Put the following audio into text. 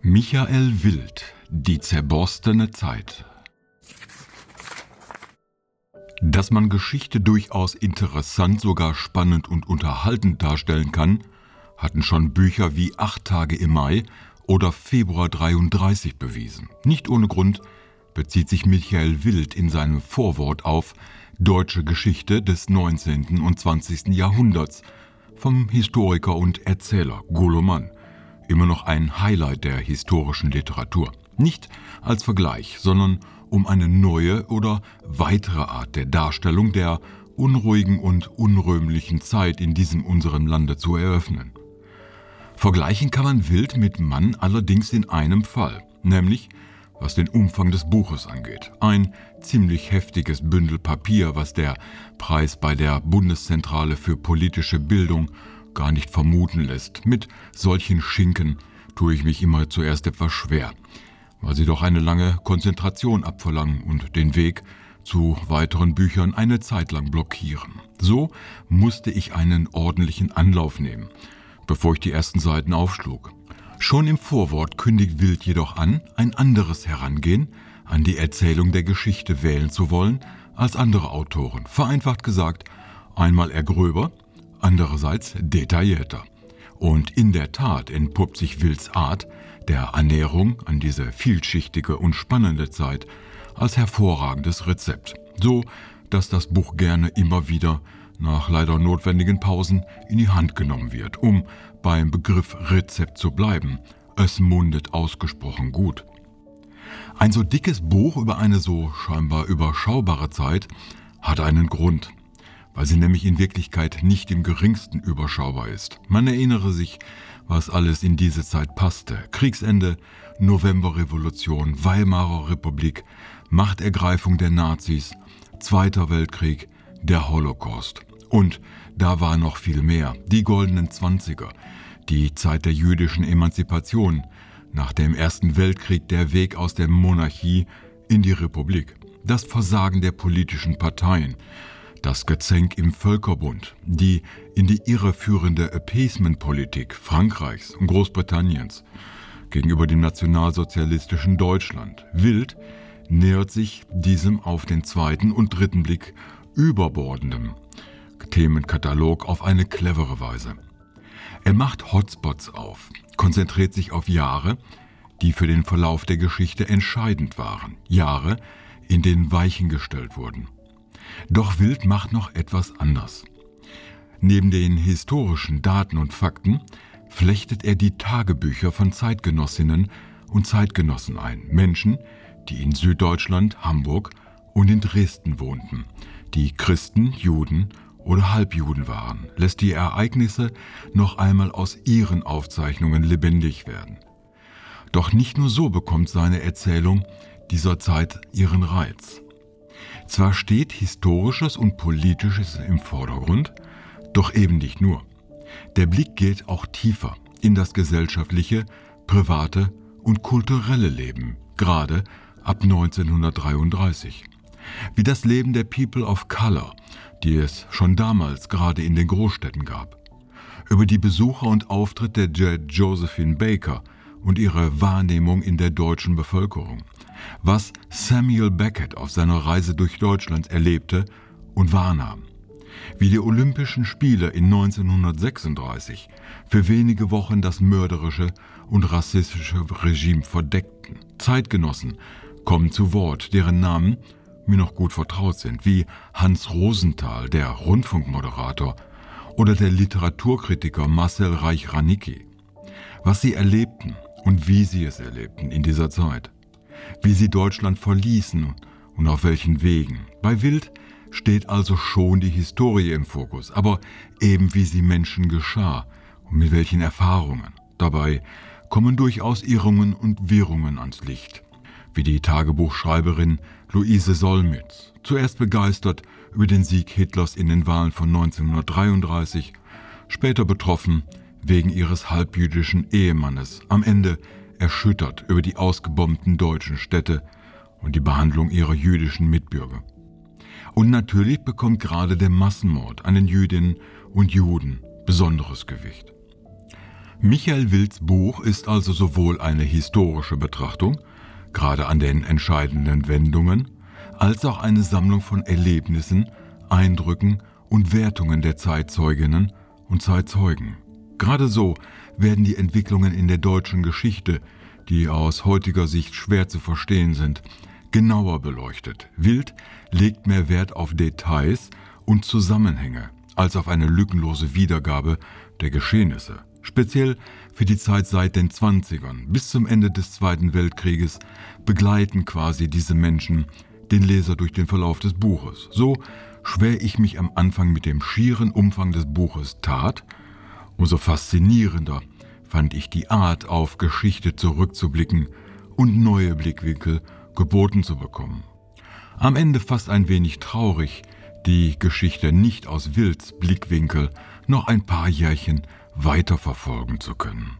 Michael Wild, die zerborstene Zeit. Dass man Geschichte durchaus interessant, sogar spannend und unterhaltend darstellen kann, hatten schon Bücher wie Acht Tage im Mai oder Februar 33 bewiesen. Nicht ohne Grund bezieht sich Michael Wild in seinem Vorwort auf Deutsche Geschichte des 19. und 20. Jahrhunderts vom Historiker und Erzähler Golo Mann immer noch ein Highlight der historischen Literatur. Nicht als Vergleich, sondern um eine neue oder weitere Art der Darstellung der unruhigen und unrühmlichen Zeit in diesem unserem Lande zu eröffnen. Vergleichen kann man Wild mit Mann allerdings in einem Fall, nämlich was den Umfang des Buches angeht. Ein ziemlich heftiges Bündel Papier, was der Preis bei der Bundeszentrale für politische Bildung gar nicht vermuten lässt. Mit solchen Schinken tue ich mich immer zuerst etwas schwer, weil sie doch eine lange Konzentration abverlangen und den Weg zu weiteren Büchern eine Zeit lang blockieren. So musste ich einen ordentlichen Anlauf nehmen, bevor ich die ersten Seiten aufschlug. Schon im Vorwort kündigt Wild jedoch an, ein anderes Herangehen an die Erzählung der Geschichte wählen zu wollen als andere Autoren. Vereinfacht gesagt, einmal er gröber, andererseits detaillierter. Und in der Tat entpuppt sich Wills Art der Annäherung an diese vielschichtige und spannende Zeit als hervorragendes Rezept, so dass das Buch gerne immer wieder nach leider notwendigen Pausen in die Hand genommen wird, um beim Begriff Rezept zu bleiben. Es mundet ausgesprochen gut. Ein so dickes Buch über eine so scheinbar überschaubare Zeit hat einen Grund weil sie nämlich in Wirklichkeit nicht im geringsten überschaubar ist. Man erinnere sich, was alles in diese Zeit passte. Kriegsende, Novemberrevolution, Weimarer Republik, Machtergreifung der Nazis, Zweiter Weltkrieg, der Holocaust. Und da war noch viel mehr. Die goldenen Zwanziger, die Zeit der jüdischen Emanzipation, nach dem Ersten Weltkrieg der Weg aus der Monarchie in die Republik, das Versagen der politischen Parteien, das Gezänk im Völkerbund, die in die irreführende Appeasement-Politik Frankreichs und Großbritanniens gegenüber dem nationalsozialistischen Deutschland. Wild nähert sich diesem auf den zweiten und dritten Blick überbordenden Themenkatalog auf eine clevere Weise. Er macht Hotspots auf, konzentriert sich auf Jahre, die für den Verlauf der Geschichte entscheidend waren, Jahre, in denen Weichen gestellt wurden. Doch Wild macht noch etwas anders. Neben den historischen Daten und Fakten flechtet er die Tagebücher von Zeitgenossinnen und Zeitgenossen ein, Menschen, die in Süddeutschland, Hamburg und in Dresden wohnten, die Christen, Juden oder Halbjuden waren, lässt die Ereignisse noch einmal aus ihren Aufzeichnungen lebendig werden. Doch nicht nur so bekommt seine Erzählung dieser Zeit ihren Reiz. Zwar steht Historisches und Politisches im Vordergrund, doch eben nicht nur. Der Blick geht auch tiefer in das gesellschaftliche, private und kulturelle Leben, gerade ab 1933. Wie das Leben der People of Color, die es schon damals gerade in den Großstädten gab. Über die Besucher und Auftritt der Jet Josephine Baker und ihre Wahrnehmung in der deutschen Bevölkerung was Samuel Beckett auf seiner Reise durch Deutschland erlebte und wahrnahm. Wie die Olympischen Spiele in 1936 für wenige Wochen das mörderische und rassistische Regime verdeckten. Zeitgenossen kommen zu Wort, deren Namen mir noch gut vertraut sind, wie Hans Rosenthal, der Rundfunkmoderator, oder der Literaturkritiker Marcel Reich-Ranicki. Was sie erlebten und wie sie es erlebten in dieser Zeit wie sie Deutschland verließen und auf welchen Wegen. Bei Wild steht also schon die Historie im Fokus, aber eben wie sie Menschen geschah und mit welchen Erfahrungen. Dabei kommen durchaus Irrungen und Wirrungen ans Licht, wie die Tagebuchschreiberin Luise Solmitz, zuerst begeistert über den Sieg Hitlers in den Wahlen von 1933, später betroffen wegen ihres halbjüdischen Ehemannes, am Ende erschüttert über die ausgebombten deutschen Städte und die Behandlung ihrer jüdischen Mitbürger. Und natürlich bekommt gerade der Massenmord an den Jüdinnen und Juden besonderes Gewicht. Michael Wilds Buch ist also sowohl eine historische Betrachtung, gerade an den entscheidenden Wendungen, als auch eine Sammlung von Erlebnissen, Eindrücken und Wertungen der Zeitzeuginnen und Zeitzeugen. Gerade so werden die Entwicklungen in der deutschen Geschichte, die aus heutiger Sicht schwer zu verstehen sind, genauer beleuchtet. Wild legt mehr Wert auf Details und Zusammenhänge als auf eine lückenlose Wiedergabe der Geschehnisse. Speziell für die Zeit seit den 20ern bis zum Ende des Zweiten Weltkrieges begleiten quasi diese Menschen den Leser durch den Verlauf des Buches. So schwer ich mich am Anfang mit dem schieren Umfang des Buches tat, umso faszinierender fand ich die Art, auf Geschichte zurückzublicken und neue Blickwinkel geboten zu bekommen. Am Ende fast ein wenig traurig, die Geschichte nicht aus Wilds Blickwinkel noch ein paar Jährchen weiterverfolgen zu können.